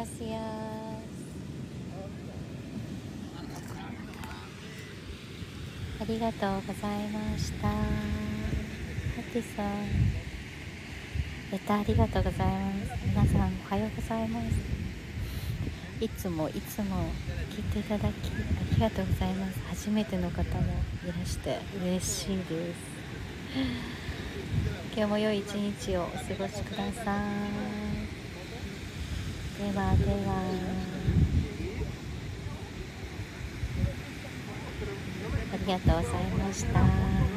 Gracias. ありがとうございました。ハティさん。レターありがとうございます。皆さん、おはようございます。いつもいつも聞いていただきありがとうございます。初めての方もいらして嬉しいです。今日も良い一日をお過ごしください。ではでは。ありがとうございました。